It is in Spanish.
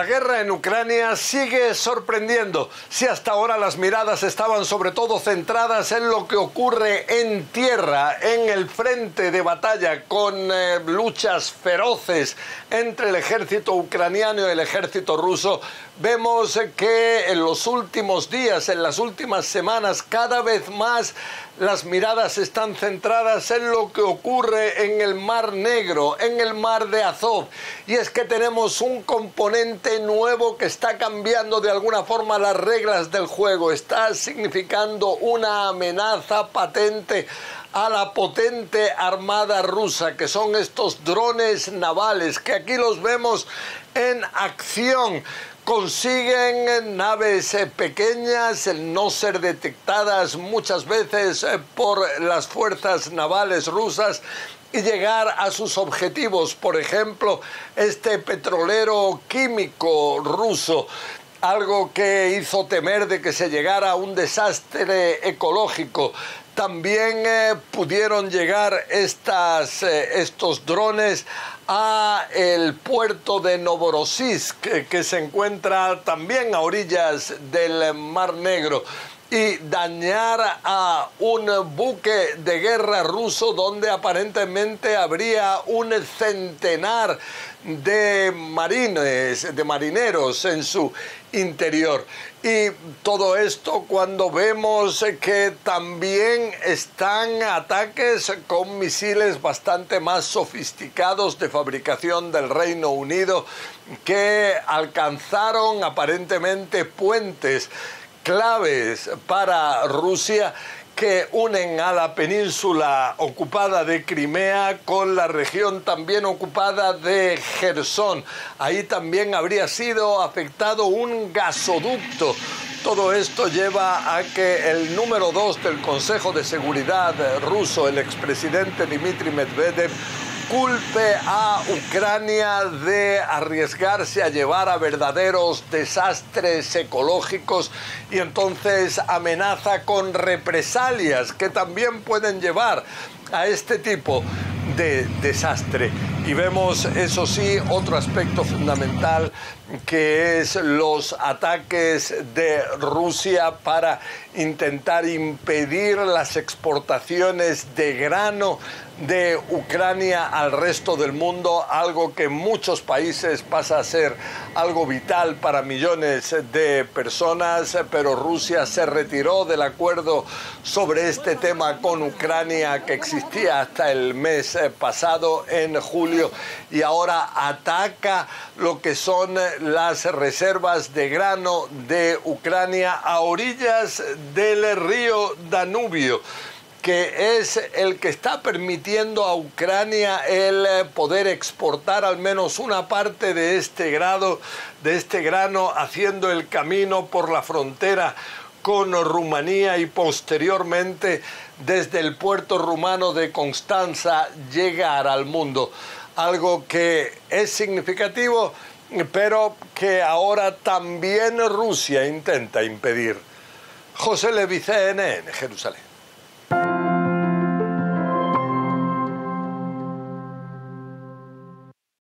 La guerra en Ucrania sigue sorprendiendo. Si hasta ahora las miradas estaban sobre todo centradas en lo que ocurre en tierra, en el frente de batalla, con eh, luchas feroces entre el ejército ucraniano y el ejército ruso, vemos que en los últimos días, en las últimas semanas, cada vez más las miradas están centradas en lo que ocurre en el Mar Negro, en el Mar de Azov. Y es que tenemos un componente nuevo que está cambiando de alguna forma las reglas del juego, está significando una amenaza patente a la potente armada rusa, que son estos drones navales, que aquí los vemos en acción consiguen naves eh, pequeñas, no ser detectadas muchas veces eh, por las fuerzas navales rusas y llegar a sus objetivos. Por ejemplo, este petrolero químico ruso algo que hizo temer de que se llegara a un desastre ecológico. También eh, pudieron llegar estas, estos drones a el puerto de Novorossiysk, que se encuentra también a orillas del Mar Negro y dañar a un buque de guerra ruso donde aparentemente habría un centenar de marines, de marineros en su interior. Y todo esto cuando vemos que también están ataques con misiles bastante más sofisticados de fabricación del Reino Unido que alcanzaron aparentemente puentes claves para Rusia que unen a la península ocupada de Crimea con la región también ocupada de Gerson. Ahí también habría sido afectado un gasoducto. Todo esto lleva a que el número dos del Consejo de Seguridad ruso, el expresidente Dmitry Medvedev, culpe a Ucrania de arriesgarse a llevar a verdaderos desastres ecológicos y entonces amenaza con represalias que también pueden llevar a este tipo de desastre. Y vemos, eso sí, otro aspecto fundamental que es los ataques de Rusia para intentar impedir las exportaciones de grano de Ucrania al resto del mundo, algo que en muchos países pasa a ser algo vital para millones de personas, pero Rusia se retiró del acuerdo sobre este tema con Ucrania que existía hasta el mes pasado, en julio, y ahora ataca lo que son las reservas de grano de Ucrania a orillas del río Danubio que es el que está permitiendo a Ucrania el poder exportar al menos una parte de este grado, de este grano, haciendo el camino por la frontera con Rumanía y posteriormente desde el puerto rumano de Constanza llegar al mundo. Algo que es significativo, pero que ahora también Rusia intenta impedir. José Levi, CNN, Jerusalén.